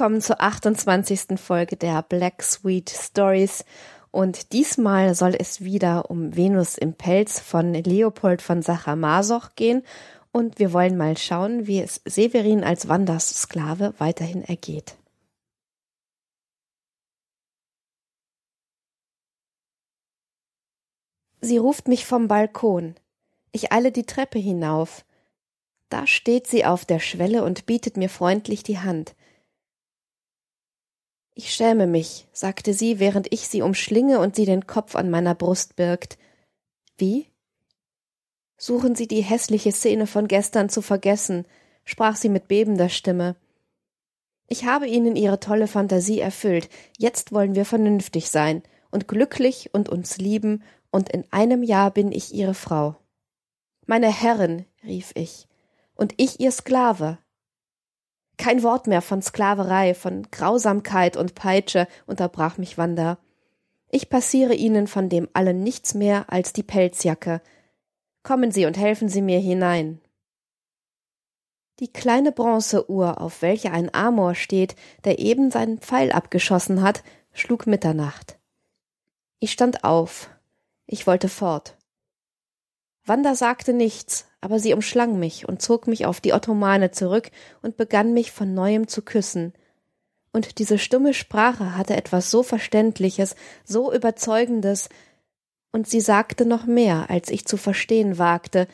Willkommen zur 28. Folge der Black Sweet Stories. Und diesmal soll es wieder um Venus im Pelz von Leopold von Sacher-Masoch gehen. Und wir wollen mal schauen, wie es Severin als Wanders Sklave weiterhin ergeht. Sie ruft mich vom Balkon. Ich eile die Treppe hinauf. Da steht sie auf der Schwelle und bietet mir freundlich die Hand. Ich schäme mich, sagte sie, während ich sie umschlinge und sie den Kopf an meiner Brust birgt. Wie? Suchen Sie die hässliche Szene von gestern zu vergessen, sprach sie mit bebender Stimme. Ich habe Ihnen Ihre tolle Fantasie erfüllt, jetzt wollen wir vernünftig sein und glücklich und uns lieben, und in einem Jahr bin ich Ihre Frau. Meine Herrin, rief ich, und ich Ihr Sklave. Kein Wort mehr von Sklaverei, von Grausamkeit und Peitsche, unterbrach mich Wanda. Ich passiere Ihnen von dem allen nichts mehr als die Pelzjacke. Kommen Sie und helfen Sie mir hinein. Die kleine Bronzeuhr, auf welcher ein Amor steht, der eben seinen Pfeil abgeschossen hat, schlug Mitternacht. Ich stand auf. Ich wollte fort. Wanda sagte nichts, aber sie umschlang mich und zog mich auf die Ottomane zurück und begann mich von neuem zu küssen. Und diese stumme Sprache hatte etwas so Verständliches, so Überzeugendes, und sie sagte noch mehr, als ich zu verstehen wagte.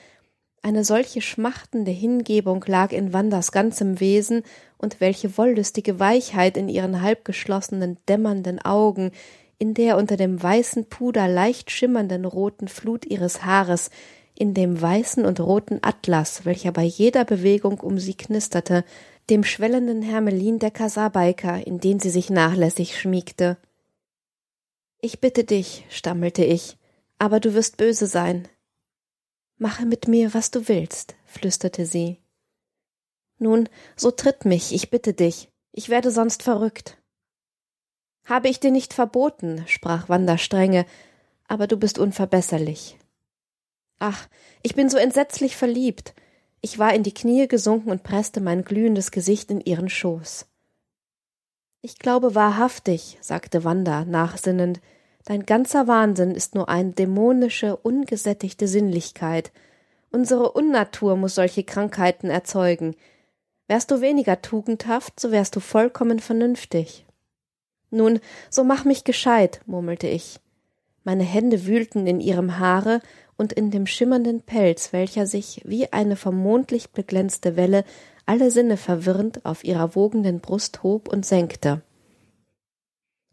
Eine solche schmachtende Hingebung lag in Wandas ganzem Wesen, und welche wollüstige Weichheit in ihren halbgeschlossenen, dämmernden Augen, in der unter dem weißen Puder leicht schimmernden roten Flut ihres Haares, in dem weißen und roten Atlas, welcher bei jeder Bewegung um sie knisterte, dem schwellenden Hermelin der Kasabaika, in den sie sich nachlässig schmiegte. Ich bitte dich, stammelte ich, aber du wirst böse sein. Mache mit mir, was du willst, flüsterte sie. Nun, so tritt mich, ich bitte dich, ich werde sonst verrückt. Habe ich dir nicht verboten, sprach Wanda strenge, aber du bist unverbesserlich. Ach, ich bin so entsetzlich verliebt. Ich war in die Knie gesunken und presste mein glühendes Gesicht in ihren Schoß. Ich glaube wahrhaftig, sagte Wanda nachsinnend, dein ganzer Wahnsinn ist nur eine dämonische, ungesättigte Sinnlichkeit. Unsere Unnatur muss solche Krankheiten erzeugen. Wärst du weniger tugendhaft, so wärst du vollkommen vernünftig. Nun, so mach mich gescheit, murmelte ich. Meine Hände wühlten in ihrem Haare und in dem schimmernden Pelz, welcher sich wie eine vom Mondlicht beglänzte Welle alle Sinne verwirrend auf ihrer wogenden Brust hob und senkte.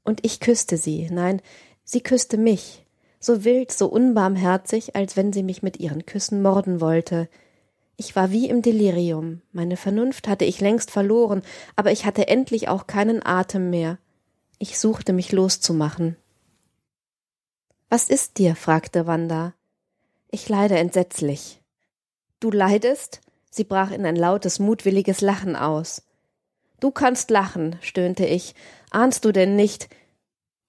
Und ich küsste sie, nein, sie küsste mich, so wild, so unbarmherzig, als wenn sie mich mit ihren Küssen morden wollte. Ich war wie im Delirium, meine Vernunft hatte ich längst verloren, aber ich hatte endlich auch keinen Atem mehr. Ich suchte mich loszumachen. Was ist dir? fragte Wanda. Ich leide entsetzlich. Du leidest? Sie brach in ein lautes, mutwilliges Lachen aus. Du kannst lachen, stöhnte ich. Ahnst du denn nicht?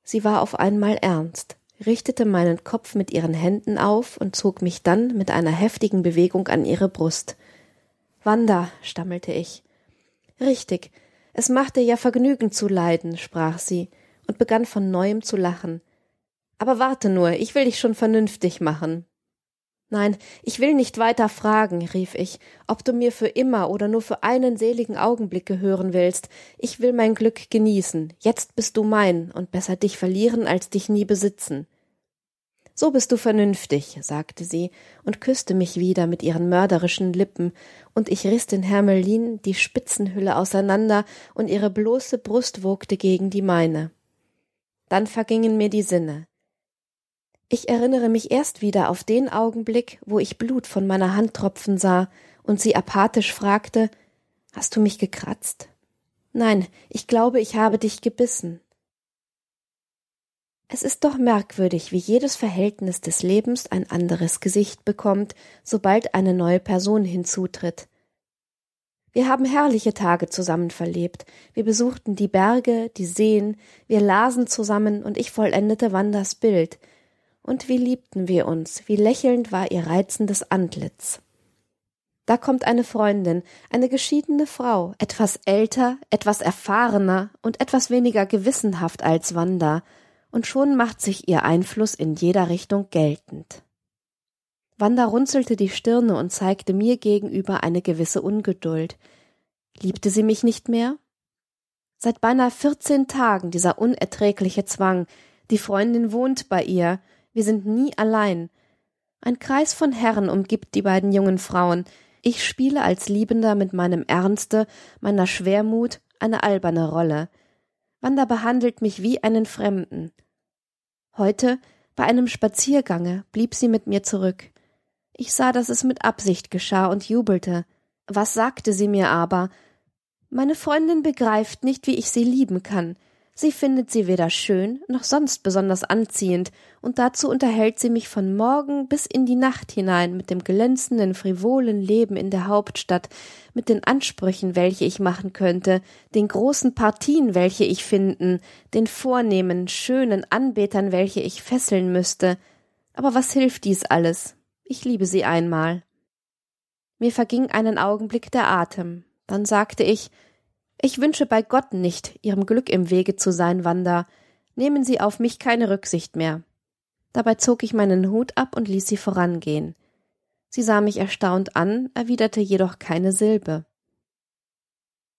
Sie war auf einmal ernst, richtete meinen Kopf mit ihren Händen auf und zog mich dann mit einer heftigen Bewegung an ihre Brust. Wanda, stammelte ich. Richtig, es macht dir ja Vergnügen zu leiden, sprach sie und begann von neuem zu lachen. Aber warte nur, ich will dich schon vernünftig machen. Nein, ich will nicht weiter fragen, rief ich, ob du mir für immer oder nur für einen seligen Augenblick gehören willst. Ich will mein Glück genießen. Jetzt bist du mein, und besser dich verlieren, als dich nie besitzen. So bist du vernünftig, sagte sie und küsste mich wieder mit ihren mörderischen Lippen, und ich riß den Hermelin die Spitzenhülle auseinander, und ihre bloße Brust wogte gegen die meine. Dann vergingen mir die Sinne. Ich erinnere mich erst wieder auf den Augenblick, wo ich Blut von meiner Hand tropfen sah und sie apathisch fragte Hast du mich gekratzt? Nein, ich glaube, ich habe dich gebissen. Es ist doch merkwürdig, wie jedes Verhältnis des Lebens ein anderes Gesicht bekommt, sobald eine neue Person hinzutritt. Wir haben herrliche Tage zusammen verlebt. Wir besuchten die Berge, die Seen, wir lasen zusammen und ich vollendete Wanders Bild, und wie liebten wir uns, wie lächelnd war ihr reizendes Antlitz. Da kommt eine Freundin, eine geschiedene Frau, etwas älter, etwas erfahrener und etwas weniger gewissenhaft als Wanda, und schon macht sich ihr Einfluss in jeder Richtung geltend. Wanda runzelte die Stirne und zeigte mir gegenüber eine gewisse Ungeduld. Liebte sie mich nicht mehr? Seit beinahe vierzehn Tagen dieser unerträgliche Zwang. Die Freundin wohnt bei ihr. Wir sind nie allein. Ein Kreis von Herren umgibt die beiden jungen Frauen. Ich spiele als Liebender mit meinem Ernste, meiner Schwermut eine alberne Rolle. Wanda behandelt mich wie einen Fremden. Heute, bei einem Spaziergange, blieb sie mit mir zurück. Ich sah, dass es mit Absicht geschah und jubelte. Was sagte sie mir aber? Meine Freundin begreift nicht, wie ich sie lieben kann. Sie findet sie weder schön noch sonst besonders anziehend, und dazu unterhält sie mich von Morgen bis in die Nacht hinein mit dem glänzenden, frivolen Leben in der Hauptstadt, mit den Ansprüchen, welche ich machen könnte, den großen Partien, welche ich finden, den vornehmen, schönen Anbetern, welche ich fesseln müsste. Aber was hilft dies alles? Ich liebe sie einmal. Mir verging einen Augenblick der Atem. Dann sagte ich, ich wünsche bei Gott nicht, Ihrem Glück im Wege zu sein, Wanda. Nehmen Sie auf mich keine Rücksicht mehr. Dabei zog ich meinen Hut ab und ließ sie vorangehen. Sie sah mich erstaunt an, erwiderte jedoch keine Silbe.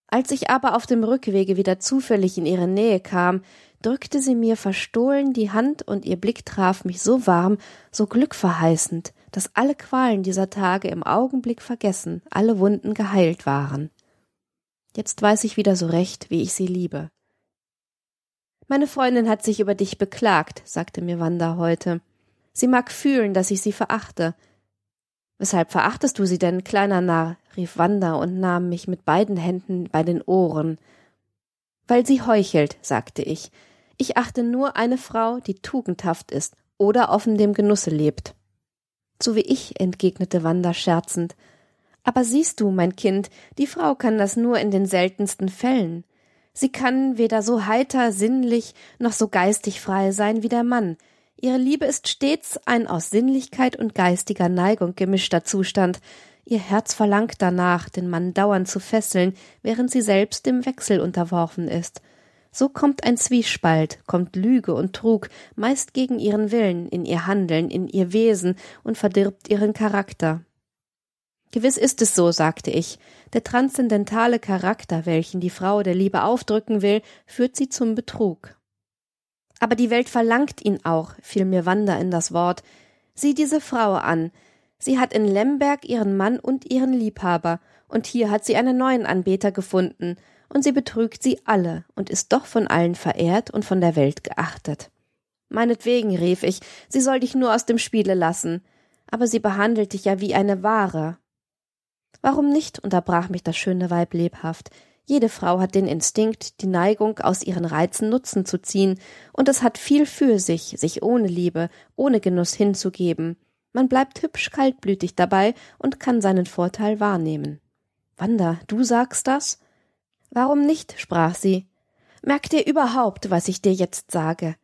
Als ich aber auf dem Rückwege wieder zufällig in ihre Nähe kam, drückte sie mir verstohlen die Hand und ihr Blick traf mich so warm, so glückverheißend, dass alle Qualen dieser Tage im Augenblick vergessen, alle Wunden geheilt waren. Jetzt weiß ich wieder so recht, wie ich sie liebe. Meine Freundin hat sich über dich beklagt, sagte mir Wanda heute. Sie mag fühlen, dass ich sie verachte. Weshalb verachtest du sie denn, kleiner Narr? rief Wanda und nahm mich mit beiden Händen bei den Ohren. Weil sie heuchelt, sagte ich. Ich achte nur eine Frau, die tugendhaft ist oder offen dem Genusse lebt. So wie ich, entgegnete Wanda scherzend. Aber siehst du, mein Kind, die Frau kann das nur in den seltensten Fällen. Sie kann weder so heiter, sinnlich noch so geistig frei sein wie der Mann. Ihre Liebe ist stets ein aus Sinnlichkeit und geistiger Neigung gemischter Zustand. Ihr Herz verlangt danach, den Mann dauernd zu fesseln, während sie selbst dem Wechsel unterworfen ist. So kommt ein Zwiespalt, kommt Lüge und Trug, meist gegen ihren Willen, in ihr Handeln, in ihr Wesen und verdirbt ihren Charakter. Gewiss ist es so, sagte ich. Der transzendentale Charakter, welchen die Frau der Liebe aufdrücken will, führt sie zum Betrug. Aber die Welt verlangt ihn auch, fiel mir Wanda in das Wort. Sieh diese Frau an. Sie hat in Lemberg ihren Mann und ihren Liebhaber, und hier hat sie einen neuen Anbeter gefunden, und sie betrügt sie alle und ist doch von allen verehrt und von der Welt geachtet. Meinetwegen, rief ich, sie soll dich nur aus dem Spiele lassen. Aber sie behandelt dich ja wie eine Ware, Warum nicht? unterbrach mich das schöne Weib lebhaft. Jede Frau hat den Instinkt, die Neigung aus ihren Reizen Nutzen zu ziehen, und es hat viel für sich, sich ohne Liebe, ohne Genuss hinzugeben. Man bleibt hübsch kaltblütig dabei und kann seinen Vorteil wahrnehmen. Wanda, du sagst das? Warum nicht? sprach sie. Merk dir überhaupt, was ich dir jetzt sage.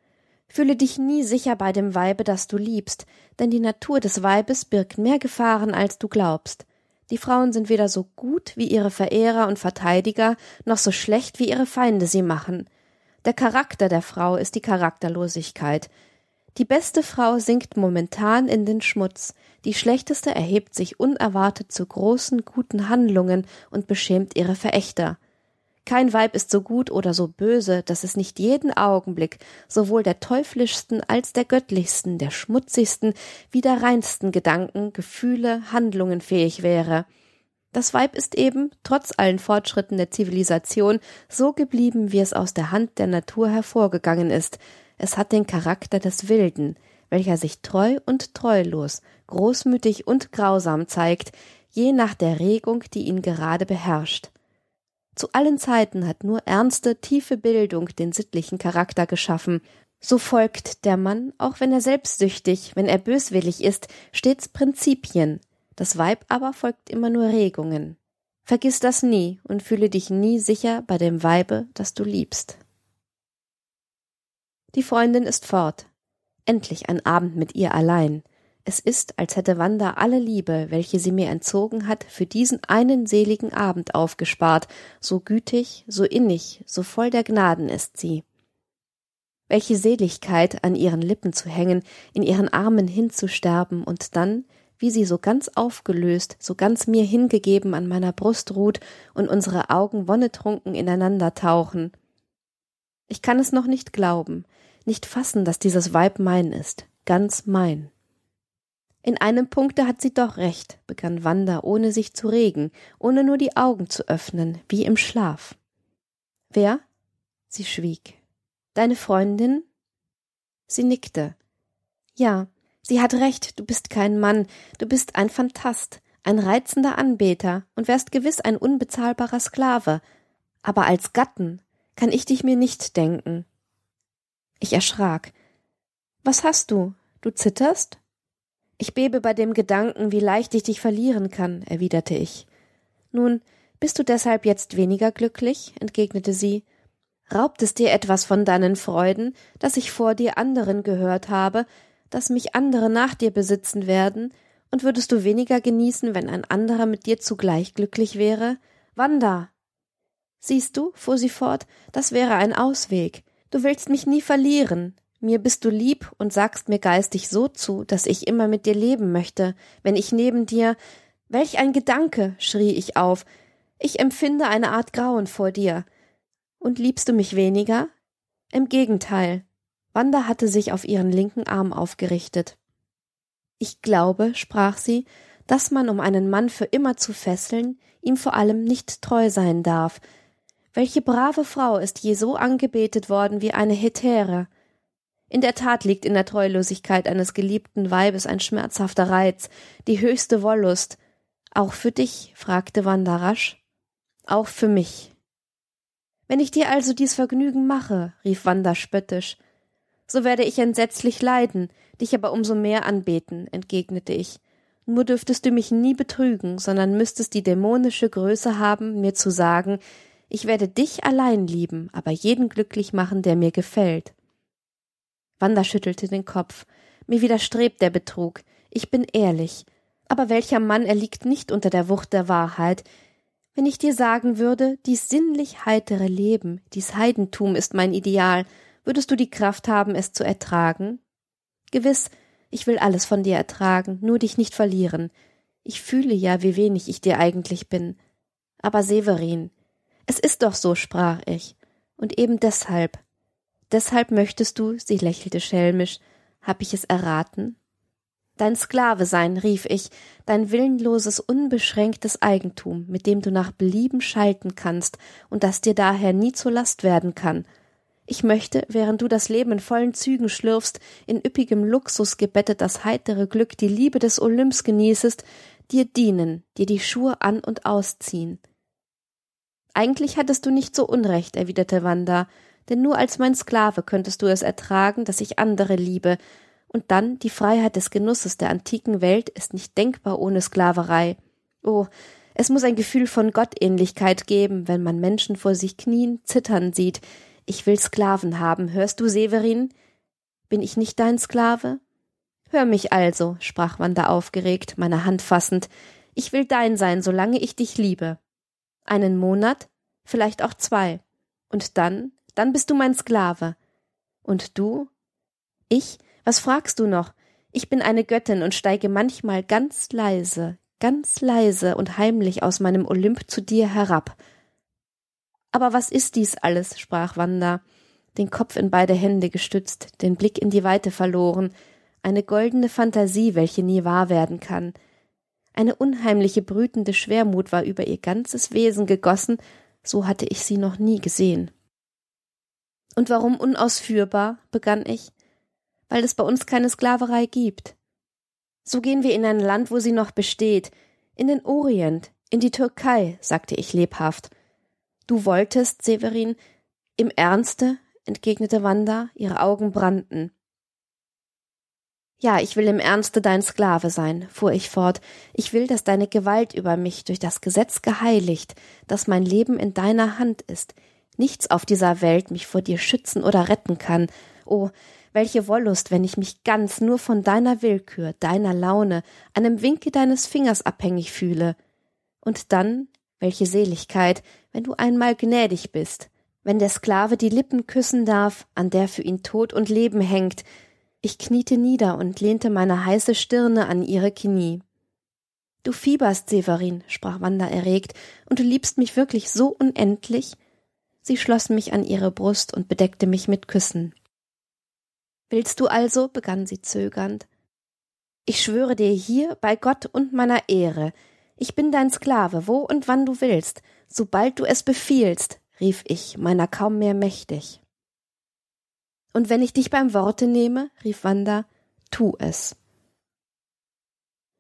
Fühle dich nie sicher bei dem Weibe, das du liebst, denn die Natur des Weibes birgt mehr Gefahren, als du glaubst. Die Frauen sind weder so gut wie ihre Verehrer und Verteidiger, noch so schlecht wie ihre Feinde sie machen. Der Charakter der Frau ist die Charakterlosigkeit. Die beste Frau sinkt momentan in den Schmutz, die schlechteste erhebt sich unerwartet zu großen, guten Handlungen und beschämt ihre Verächter. Kein Weib ist so gut oder so böse, dass es nicht jeden Augenblick sowohl der teuflischsten als der göttlichsten, der schmutzigsten wie der reinsten Gedanken, Gefühle, Handlungen fähig wäre. Das Weib ist eben, trotz allen Fortschritten der Zivilisation, so geblieben, wie es aus der Hand der Natur hervorgegangen ist. Es hat den Charakter des Wilden, welcher sich treu und treulos, großmütig und grausam zeigt, je nach der Regung, die ihn gerade beherrscht. Zu allen Zeiten hat nur ernste, tiefe Bildung den sittlichen Charakter geschaffen. So folgt der Mann, auch wenn er selbstsüchtig, wenn er böswillig ist, stets Prinzipien. Das Weib aber folgt immer nur Regungen. Vergiss das nie und fühle dich nie sicher bei dem Weibe, das du liebst. Die Freundin ist fort. Endlich ein Abend mit ihr allein. Es ist, als hätte Wanda alle Liebe, welche sie mir entzogen hat, für diesen einen seligen Abend aufgespart, so gütig, so innig, so voll der Gnaden ist sie. Welche Seligkeit, an ihren Lippen zu hängen, in ihren Armen hinzusterben und dann, wie sie so ganz aufgelöst, so ganz mir hingegeben an meiner Brust ruht und unsere Augen wonnetrunken ineinander tauchen. Ich kann es noch nicht glauben, nicht fassen, dass dieses Weib mein ist, ganz mein. In einem Punkte hat sie doch recht, begann Wanda, ohne sich zu regen, ohne nur die Augen zu öffnen, wie im Schlaf. Wer? Sie schwieg. Deine Freundin? Sie nickte. Ja, sie hat recht, du bist kein Mann, du bist ein Phantast, ein reizender Anbeter und wärst gewiss ein unbezahlbarer Sklave, aber als Gatten kann ich dich mir nicht denken. Ich erschrak. Was hast du? Du zitterst? Ich bebe bei dem Gedanken, wie leicht ich dich verlieren kann, erwiderte ich. Nun, bist du deshalb jetzt weniger glücklich? entgegnete sie. Raubt es dir etwas von deinen Freuden, dass ich vor dir anderen gehört habe, dass mich andere nach dir besitzen werden, und würdest du weniger genießen, wenn ein anderer mit dir zugleich glücklich wäre? Wanda! Siehst du, fuhr sie fort, das wäre ein Ausweg. Du willst mich nie verlieren. Mir bist du lieb und sagst mir geistig so zu, dass ich immer mit dir leben möchte, wenn ich neben dir. Welch ein Gedanke, schrie ich auf. Ich empfinde eine Art Grauen vor dir. Und liebst du mich weniger? Im Gegenteil. Wanda hatte sich auf ihren linken Arm aufgerichtet. Ich glaube, sprach sie, dass man, um einen Mann für immer zu fesseln, ihm vor allem nicht treu sein darf, welche brave Frau ist je so angebetet worden wie eine Hetäre? In der Tat liegt in der Treulosigkeit eines geliebten Weibes ein schmerzhafter Reiz, die höchste Wollust. Auch für dich? fragte Wanda rasch. Auch für mich. Wenn ich dir also dies Vergnügen mache, rief Wanda spöttisch, so werde ich entsetzlich leiden, dich aber umso mehr anbeten, entgegnete ich. Nur dürftest du mich nie betrügen, sondern müsstest die dämonische Größe haben, mir zu sagen, ich werde dich allein lieben, aber jeden glücklich machen, der mir gefällt. Wanda schüttelte den Kopf. Mir widerstrebt der Betrug. Ich bin ehrlich. Aber welcher Mann erliegt nicht unter der Wucht der Wahrheit? Wenn ich dir sagen würde, dies sinnlich heitere Leben, dies Heidentum ist mein Ideal, würdest du die Kraft haben, es zu ertragen? Gewiss, ich will alles von dir ertragen, nur dich nicht verlieren. Ich fühle ja, wie wenig ich dir eigentlich bin. Aber Severin, es ist doch so, sprach ich. Und eben deshalb. Deshalb möchtest du, sie lächelte schelmisch, hab ich es erraten? Dein Sklave sein, rief ich, dein willenloses, unbeschränktes Eigentum, mit dem du nach Belieben schalten kannst und das dir daher nie zur Last werden kann. Ich möchte, während du das Leben in vollen Zügen schlürfst, in üppigem Luxus gebettet das heitere Glück, die Liebe des Olymps genießest, dir dienen, dir die Schuhe an und ausziehen. Eigentlich hattest du nicht so Unrecht, erwiderte Wanda, denn nur als mein Sklave könntest du es ertragen, dass ich andere liebe, und dann die Freiheit des Genusses der antiken Welt ist nicht denkbar ohne Sklaverei. Oh, es muss ein Gefühl von Gottähnlichkeit geben, wenn man Menschen vor sich knien, zittern sieht. Ich will Sklaven haben, hörst du, Severin? Bin ich nicht dein Sklave? Hör mich also, sprach Wanda aufgeregt, meine Hand fassend. Ich will dein sein, solange ich dich liebe einen Monat, vielleicht auch zwei. Und dann, dann bist du mein Sklave. Und du? Ich? Was fragst du noch? Ich bin eine Göttin und steige manchmal ganz leise, ganz leise und heimlich aus meinem Olymp zu dir herab. Aber was ist dies alles? sprach Wanda, den Kopf in beide Hände gestützt, den Blick in die Weite verloren, eine goldene Fantasie, welche nie wahr werden kann. Eine unheimliche brütende Schwermut war über ihr ganzes Wesen gegossen, so hatte ich sie noch nie gesehen. Und warum unausführbar? begann ich. Weil es bei uns keine Sklaverei gibt. So gehen wir in ein Land, wo sie noch besteht, in den Orient, in die Türkei, sagte ich lebhaft. Du wolltest, Severin, im Ernste? entgegnete Wanda, ihre Augen brannten. Ja, ich will im Ernste dein Sklave sein, fuhr ich fort. Ich will, dass deine Gewalt über mich durch das Gesetz geheiligt, dass mein Leben in deiner Hand ist. Nichts auf dieser Welt mich vor dir schützen oder retten kann. Oh, Welche Wollust, wenn ich mich ganz nur von deiner Willkür, deiner Laune, einem Winke deines Fingers abhängig fühle. Und dann, welche Seligkeit, wenn du einmal gnädig bist, wenn der Sklave die Lippen küssen darf, an der für ihn Tod und Leben hängt. Ich kniete nieder und lehnte meine heiße Stirne an ihre Knie. Du fieberst, Severin, sprach Wanda erregt, und du liebst mich wirklich so unendlich? Sie schloss mich an ihre Brust und bedeckte mich mit Küssen. Willst du also, begann sie zögernd, ich schwöre dir hier bei Gott und meiner Ehre, ich bin dein Sklave, wo und wann du willst, sobald du es befiehlst, rief ich, meiner kaum mehr mächtig. Und wenn ich dich beim Worte nehme, rief Wanda, tu es.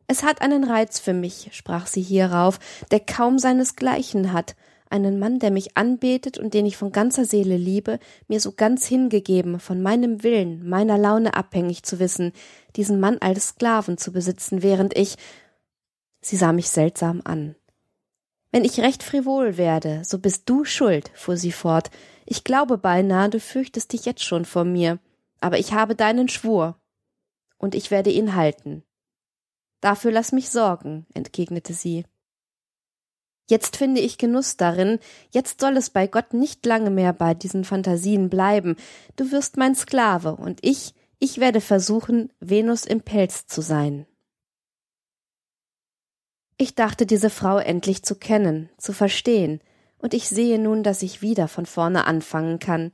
Es hat einen Reiz für mich, sprach sie hierauf, der kaum seinesgleichen hat, einen Mann, der mich anbetet und den ich von ganzer Seele liebe, mir so ganz hingegeben, von meinem Willen, meiner Laune abhängig zu wissen, diesen Mann als Sklaven zu besitzen, während ich Sie sah mich seltsam an. Wenn ich recht frivol werde, so bist du schuld, fuhr sie fort. Ich glaube beinahe, du fürchtest dich jetzt schon vor mir, aber ich habe deinen Schwur, und ich werde ihn halten. Dafür lass mich sorgen, entgegnete sie. Jetzt finde ich Genuss darin, jetzt soll es bei Gott nicht lange mehr bei diesen Phantasien bleiben. Du wirst mein Sklave, und ich, ich werde versuchen, Venus im Pelz zu sein. Ich dachte, diese Frau endlich zu kennen, zu verstehen, und ich sehe nun, dass ich wieder von vorne anfangen kann.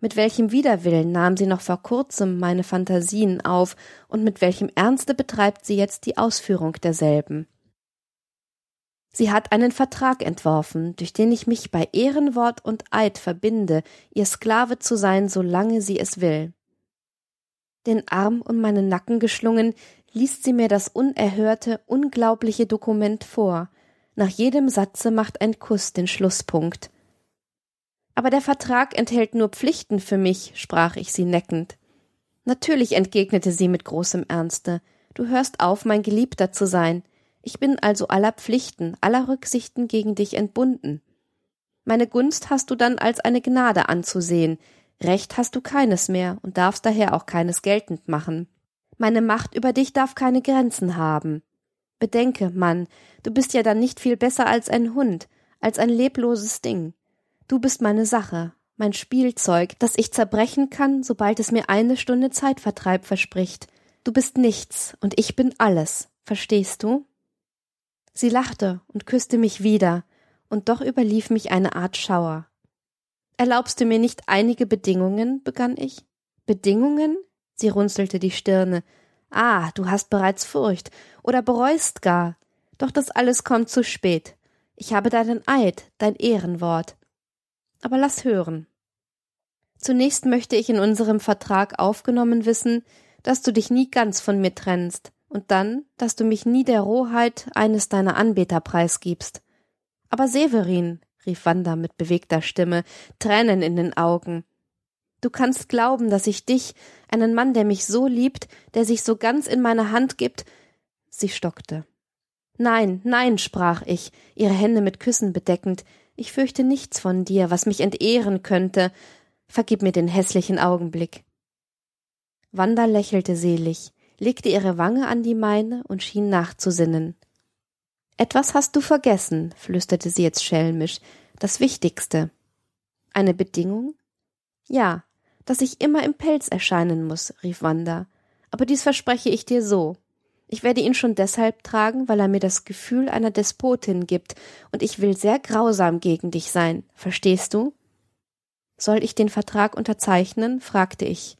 Mit welchem Widerwillen nahm sie noch vor kurzem meine Phantasien auf, und mit welchem Ernste betreibt sie jetzt die Ausführung derselben. Sie hat einen Vertrag entworfen, durch den ich mich bei Ehrenwort und Eid verbinde, ihr Sklave zu sein, solange sie es will. Den Arm um meinen Nacken geschlungen, liest sie mir das unerhörte, unglaubliche Dokument vor. Nach jedem Satze macht ein Kuss den Schlusspunkt. Aber der Vertrag enthält nur Pflichten für mich, sprach ich sie neckend. Natürlich, entgegnete sie mit großem Ernste. Du hörst auf, mein Geliebter zu sein. Ich bin also aller Pflichten, aller Rücksichten gegen dich entbunden. Meine Gunst hast du dann als eine Gnade anzusehen. Recht hast du keines mehr und darfst daher auch keines geltend machen. Meine Macht über dich darf keine Grenzen haben. Bedenke, Mann, du bist ja dann nicht viel besser als ein Hund, als ein lebloses Ding. Du bist meine Sache, mein Spielzeug, das ich zerbrechen kann, sobald es mir eine Stunde Zeitvertreib verspricht. Du bist nichts und ich bin alles, verstehst du? Sie lachte und küsste mich wieder, und doch überlief mich eine Art Schauer. Erlaubst du mir nicht einige Bedingungen? begann ich. Bedingungen? Sie runzelte die Stirne. Ah, du hast bereits Furcht oder bereust gar. Doch das alles kommt zu spät. Ich habe deinen Eid, dein Ehrenwort. Aber lass hören. Zunächst möchte ich in unserem Vertrag aufgenommen wissen, dass du dich nie ganz von mir trennst, und dann, dass du mich nie der Rohheit eines deiner Anbeter preisgibst. Aber Severin, rief Wanda mit bewegter Stimme, Tränen in den Augen, Du kannst glauben, dass ich dich, einen Mann, der mich so liebt, der sich so ganz in meine Hand gibt. Sie stockte. Nein, nein, sprach ich, ihre Hände mit Küssen bedeckend, ich fürchte nichts von dir, was mich entehren könnte. Vergib mir den hässlichen Augenblick. Wanda lächelte selig, legte ihre Wange an die meine und schien nachzusinnen. Etwas hast du vergessen, flüsterte sie jetzt schelmisch, das Wichtigste. Eine Bedingung? Ja, dass ich immer im Pelz erscheinen muss, rief Wanda. Aber dies verspreche ich dir so. Ich werde ihn schon deshalb tragen, weil er mir das Gefühl einer Despotin gibt, und ich will sehr grausam gegen dich sein. Verstehst du? Soll ich den Vertrag unterzeichnen? fragte ich.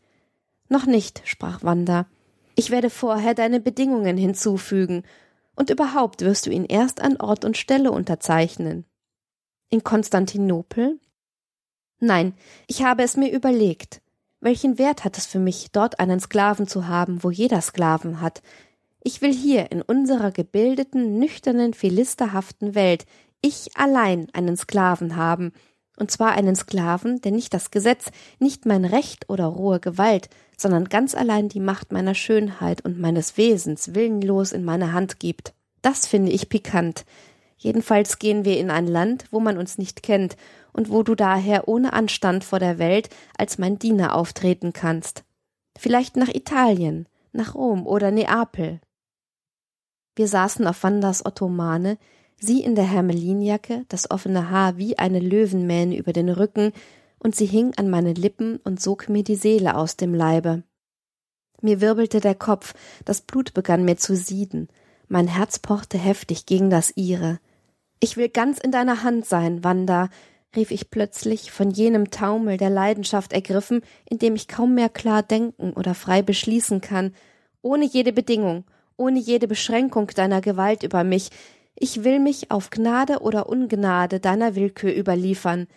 Noch nicht, sprach Wanda. Ich werde vorher deine Bedingungen hinzufügen, und überhaupt wirst du ihn erst an Ort und Stelle unterzeichnen. In Konstantinopel? Nein, ich habe es mir überlegt. Welchen Wert hat es für mich, dort einen Sklaven zu haben, wo jeder Sklaven hat? Ich will hier in unserer gebildeten, nüchternen, philisterhaften Welt ich allein einen Sklaven haben, und zwar einen Sklaven, der nicht das Gesetz, nicht mein Recht oder rohe Gewalt, sondern ganz allein die Macht meiner Schönheit und meines Wesens willenlos in meine Hand gibt. Das finde ich pikant. Jedenfalls gehen wir in ein Land, wo man uns nicht kennt und wo du daher ohne Anstand vor der Welt als mein Diener auftreten kannst. Vielleicht nach Italien, nach Rom oder Neapel. Wir saßen auf Wandas Ottomane, sie in der Hermelinjacke, das offene Haar wie eine Löwenmähne über den Rücken, und sie hing an meine Lippen und sog mir die Seele aus dem Leibe. Mir wirbelte der Kopf, das Blut begann mir zu sieden, mein Herz pochte heftig gegen das ihre. Ich will ganz in deiner Hand sein, Wanda, rief ich plötzlich, von jenem Taumel der Leidenschaft ergriffen, in dem ich kaum mehr klar denken oder frei beschließen kann, ohne jede Bedingung, ohne jede Beschränkung deiner Gewalt über mich, ich will mich auf Gnade oder Ungnade deiner Willkür überliefern,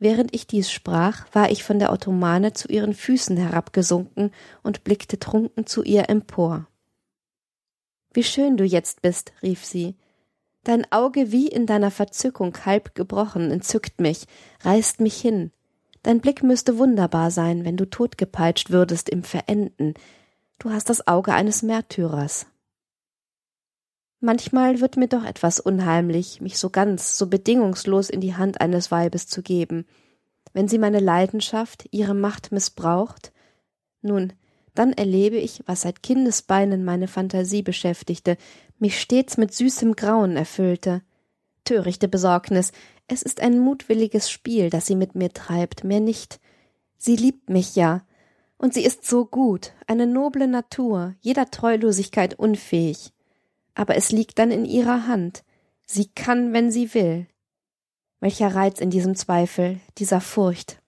Während ich dies sprach, war ich von der Ottomane zu ihren Füßen herabgesunken und blickte trunken zu ihr empor. Wie schön du jetzt bist, rief sie. Dein Auge wie in deiner Verzückung halb gebrochen entzückt mich, reißt mich hin. Dein Blick müsste wunderbar sein, wenn du totgepeitscht würdest im Verenden. Du hast das Auge eines Märtyrers. Manchmal wird mir doch etwas unheimlich, mich so ganz, so bedingungslos in die Hand eines Weibes zu geben. Wenn sie meine Leidenschaft, ihre Macht missbraucht, nun, dann erlebe ich, was seit Kindesbeinen meine Fantasie beschäftigte, mich stets mit süßem Grauen erfüllte. Törichte Besorgnis, es ist ein mutwilliges Spiel, das sie mit mir treibt, mehr nicht. Sie liebt mich ja, und sie ist so gut, eine noble Natur, jeder Treulosigkeit unfähig aber es liegt dann in ihrer Hand. Sie kann, wenn sie will. Welcher Reiz in diesem Zweifel, dieser Furcht.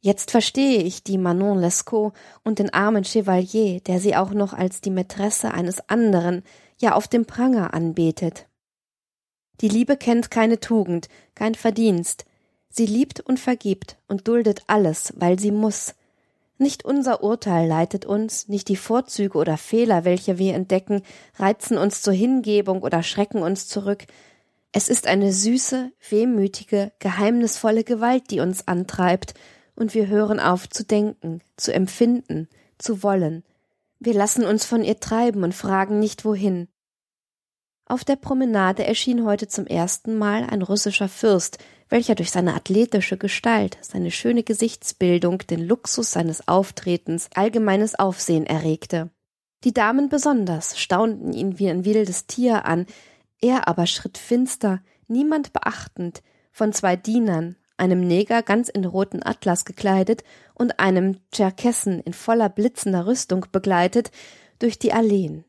Jetzt verstehe ich die Manon Lescaut und den armen Chevalier, der sie auch noch als die Mätresse eines anderen, ja auf dem Pranger anbetet. Die Liebe kennt keine Tugend, kein Verdienst. Sie liebt und vergibt und duldet alles, weil sie muss, nicht unser Urteil leitet uns, nicht die Vorzüge oder Fehler, welche wir entdecken, reizen uns zur Hingebung oder schrecken uns zurück. Es ist eine süße, wehmütige, geheimnisvolle Gewalt, die uns antreibt, und wir hören auf zu denken, zu empfinden, zu wollen. Wir lassen uns von ihr treiben und fragen nicht wohin. Auf der Promenade erschien heute zum ersten Mal ein russischer Fürst, welcher durch seine athletische Gestalt, seine schöne Gesichtsbildung, den Luxus seines Auftretens allgemeines Aufsehen erregte. Die Damen besonders staunten ihn wie ein wildes Tier an, er aber schritt finster, niemand beachtend, von zwei Dienern, einem Neger ganz in roten Atlas gekleidet und einem Tscherkessen in voller blitzender Rüstung begleitet, durch die Alleen.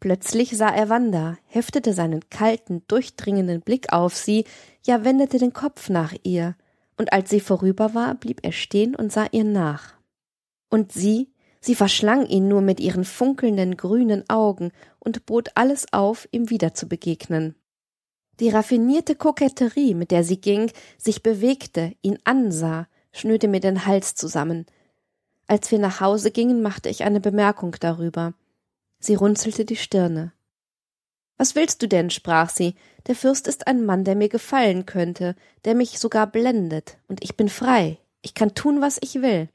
Plötzlich sah er Wanda, heftete seinen kalten, durchdringenden Blick auf sie, ja wendete den Kopf nach ihr, und als sie vorüber war, blieb er stehen und sah ihr nach. Und sie, sie verschlang ihn nur mit ihren funkelnden grünen Augen und bot alles auf, ihm wieder zu begegnen. Die raffinierte Koketterie, mit der sie ging, sich bewegte, ihn ansah, schnürte mir den Hals zusammen. Als wir nach Hause gingen, machte ich eine Bemerkung darüber. Sie runzelte die Stirne. Was willst du denn? sprach sie. Der Fürst ist ein Mann, der mir gefallen könnte, der mich sogar blendet, und ich bin frei. Ich kann tun, was ich will.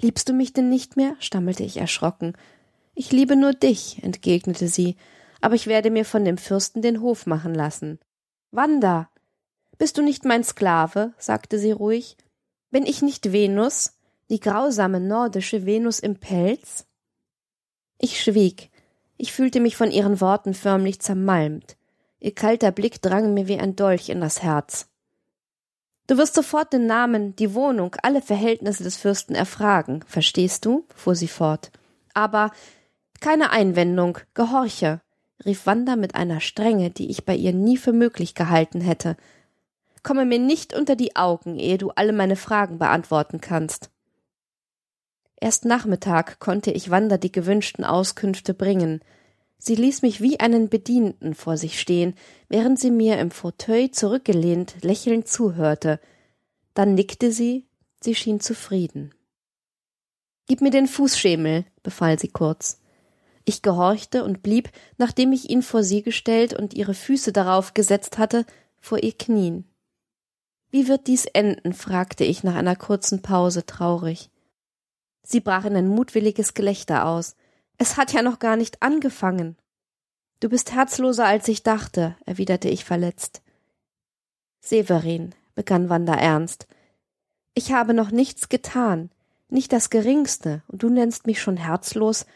Liebst du mich denn nicht mehr? stammelte ich erschrocken. Ich liebe nur dich, entgegnete sie, aber ich werde mir von dem Fürsten den Hof machen lassen. Wanda! Bist du nicht mein Sklave? sagte sie ruhig. Bin ich nicht Venus, die grausame nordische Venus im Pelz? Ich schwieg. Ich fühlte mich von ihren Worten förmlich zermalmt. Ihr kalter Blick drang mir wie ein Dolch in das Herz. Du wirst sofort den Namen, die Wohnung, alle Verhältnisse des Fürsten erfragen, verstehst du? fuhr sie fort. Aber keine Einwendung, gehorche, rief Wanda mit einer Strenge, die ich bei ihr nie für möglich gehalten hätte. Komme mir nicht unter die Augen, ehe du alle meine Fragen beantworten kannst. Erst Nachmittag konnte ich Wanda die gewünschten Auskünfte bringen. Sie ließ mich wie einen Bedienten vor sich stehen, während sie mir im Fauteuil zurückgelehnt lächelnd zuhörte. Dann nickte sie, sie schien zufrieden. Gib mir den Fußschemel, befahl sie kurz. Ich gehorchte und blieb, nachdem ich ihn vor sie gestellt und ihre Füße darauf gesetzt hatte, vor ihr Knien. Wie wird dies enden? fragte ich nach einer kurzen Pause traurig. Sie brach in ein mutwilliges Gelächter aus. Es hat ja noch gar nicht angefangen. Du bist herzloser, als ich dachte, erwiderte ich verletzt. Severin, begann Wanda ernst, ich habe noch nichts getan. Nicht das geringste, und du nennst mich schon herzlos.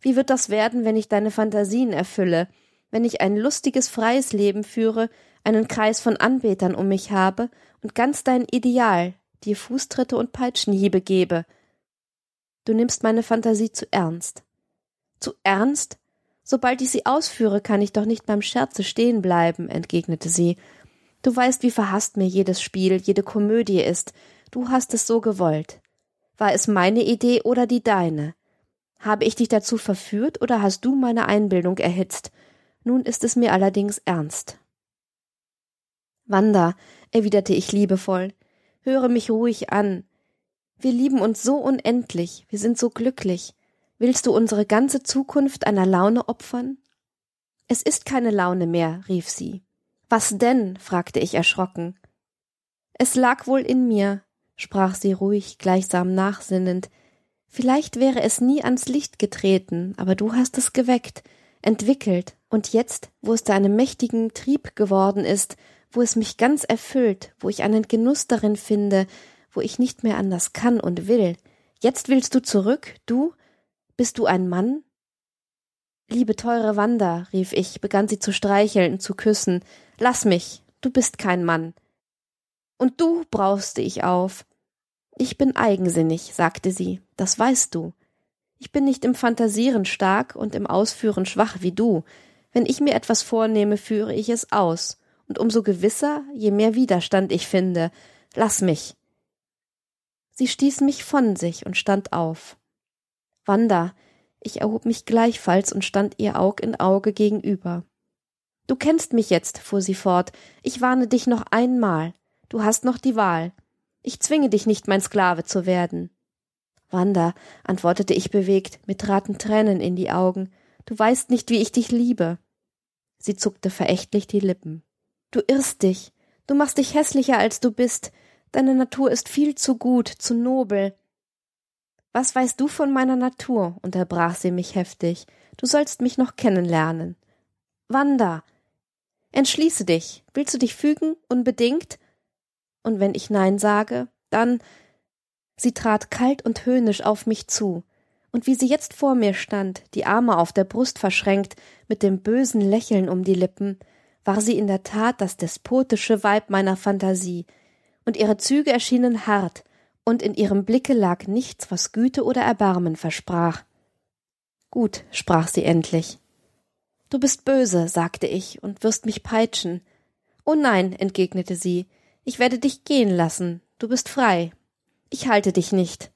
Wie wird das werden, wenn ich deine Fantasien erfülle, wenn ich ein lustiges, freies Leben führe, einen Kreis von Anbetern um mich habe und ganz dein Ideal, dir Fußtritte und Peitschenhiebe gebe? Du nimmst meine Fantasie zu ernst. Zu ernst? Sobald ich sie ausführe, kann ich doch nicht beim Scherze stehen bleiben, entgegnete sie. Du weißt, wie verhasst mir jedes Spiel, jede Komödie ist. Du hast es so gewollt. War es meine Idee oder die deine? Habe ich dich dazu verführt oder hast du meine Einbildung erhitzt? Nun ist es mir allerdings ernst. Wanda, erwiderte ich liebevoll, höre mich ruhig an. Wir lieben uns so unendlich, wir sind so glücklich. Willst du unsere ganze Zukunft einer Laune opfern? Es ist keine Laune mehr, rief sie. Was denn? fragte ich erschrocken. Es lag wohl in mir, sprach sie ruhig, gleichsam nachsinnend. Vielleicht wäre es nie ans Licht getreten, aber du hast es geweckt, entwickelt, und jetzt, wo es zu einem mächtigen Trieb geworden ist, wo es mich ganz erfüllt, wo ich einen Genuss darin finde, wo ich nicht mehr anders kann und will, jetzt willst du zurück, du? Bist du ein Mann? Liebe teure Wanda, rief ich, begann sie zu streicheln, zu küssen, lass mich, du bist kein Mann. Und du, brauste ich auf. Ich bin eigensinnig, sagte sie, das weißt du. Ich bin nicht im Phantasieren stark und im Ausführen schwach wie du. Wenn ich mir etwas vornehme, führe ich es aus, und umso gewisser, je mehr Widerstand ich finde. Lass mich. Sie stieß mich von sich und stand auf. Wanda, ich erhob mich gleichfalls und stand ihr Aug in Auge gegenüber. Du kennst mich jetzt, fuhr sie fort, ich warne dich noch einmal. Du hast noch die Wahl. Ich zwinge dich nicht, mein Sklave zu werden. Wanda, antwortete ich bewegt, mir traten Tränen in die Augen, du weißt nicht, wie ich dich liebe. Sie zuckte verächtlich die Lippen. Du irrst dich, du machst dich hässlicher, als du bist, deine Natur ist viel zu gut, zu nobel. Was weißt du von meiner Natur? unterbrach sie mich heftig. Du sollst mich noch kennenlernen. Wanda, entschließe dich. Willst du dich fügen, unbedingt? Und wenn ich Nein sage, dann. Sie trat kalt und höhnisch auf mich zu, und wie sie jetzt vor mir stand, die Arme auf der Brust verschränkt, mit dem bösen Lächeln um die Lippen, war sie in der Tat das despotische Weib meiner Fantasie, und ihre Züge erschienen hart, und in ihrem Blicke lag nichts, was Güte oder Erbarmen versprach. Gut, sprach sie endlich. Du bist böse, sagte ich, und wirst mich peitschen. Oh nein, entgegnete sie, ich werde dich gehen lassen, du bist frei. Ich halte dich nicht.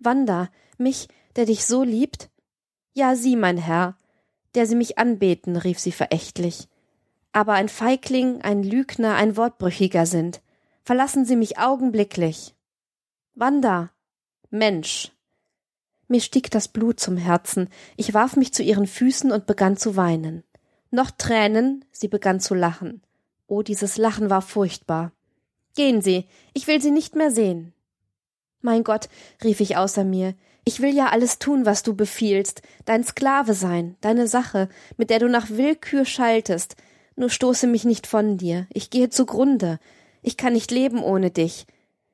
Wanda, mich, der dich so liebt? Ja, Sie, mein Herr, der Sie mich anbeten, rief sie verächtlich. Aber ein Feigling, ein Lügner, ein Wortbrüchiger sind. Verlassen Sie mich augenblicklich. Wanda. Mensch. Mir stieg das Blut zum Herzen, ich warf mich zu ihren Füßen und begann zu weinen. Noch Tränen, sie begann zu lachen. Oh, dieses Lachen war furchtbar. Gehen Sie, ich will Sie nicht mehr sehen. Mein Gott, rief ich außer mir, ich will ja alles tun, was du befiehlst, dein Sklave sein, deine Sache, mit der du nach Willkür schaltest, nur stoße mich nicht von dir, ich gehe zugrunde, ich kann nicht leben ohne dich.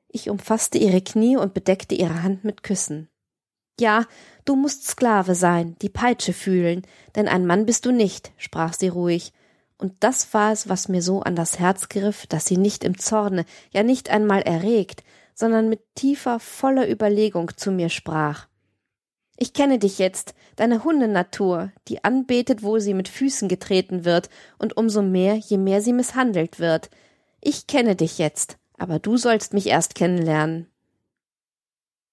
Ich umfasste ihre Knie und bedeckte ihre Hand mit Küssen. Ja, du musst Sklave sein, die Peitsche fühlen, denn ein Mann bist du nicht, sprach sie ruhig, und das war es, was mir so an das Herz griff, dass sie nicht im Zorne, ja nicht einmal erregt, sondern mit tiefer, voller Überlegung zu mir sprach. Ich kenne dich jetzt, deine Hundenatur, die anbetet, wo sie mit Füßen getreten wird, und umso mehr, je mehr sie misshandelt wird. Ich kenne dich jetzt, aber du sollst mich erst kennenlernen.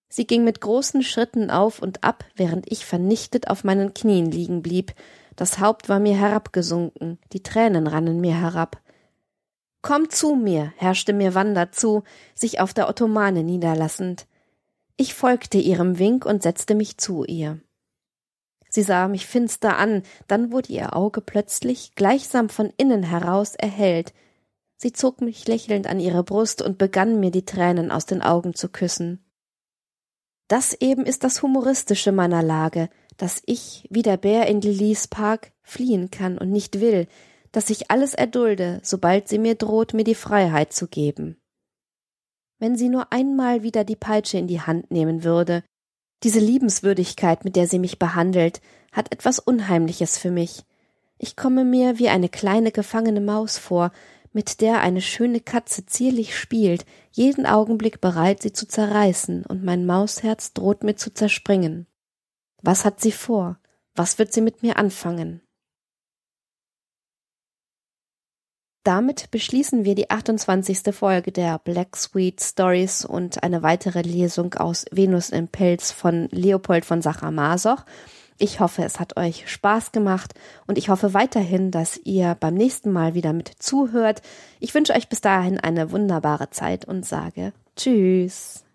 Sie ging mit großen Schritten auf und ab, während ich vernichtet auf meinen Knien liegen blieb, das Haupt war mir herabgesunken, die Tränen rannen mir herab. Komm zu mir, herrschte mir Wanda zu, sich auf der Ottomane niederlassend. Ich folgte ihrem Wink und setzte mich zu ihr. Sie sah mich finster an, dann wurde ihr Auge plötzlich, gleichsam von innen heraus, erhellt. Sie zog mich lächelnd an ihre Brust und begann mir die Tränen aus den Augen zu küssen. Das eben ist das Humoristische meiner Lage, dass ich, wie der Bär in Lillys Park, fliehen kann und nicht will, dass ich alles erdulde, sobald sie mir droht, mir die Freiheit zu geben. wenn sie nur einmal wieder die Peitsche in die Hand nehmen würde. Diese Liebenswürdigkeit, mit der sie mich behandelt, hat etwas Unheimliches für mich. Ich komme mir wie eine kleine gefangene Maus vor, mit der eine schöne Katze zierlich spielt, jeden Augenblick bereit, sie zu zerreißen, und mein Mausherz droht mir zu zerspringen. Was hat sie vor? Was wird sie mit mir anfangen? Damit beschließen wir die 28. Folge der Black Sweet Stories und eine weitere Lesung aus Venus im Pelz von Leopold von Sacher-Masoch. Ich hoffe, es hat euch Spaß gemacht und ich hoffe weiterhin, dass ihr beim nächsten Mal wieder mit zuhört. Ich wünsche euch bis dahin eine wunderbare Zeit und sage Tschüss.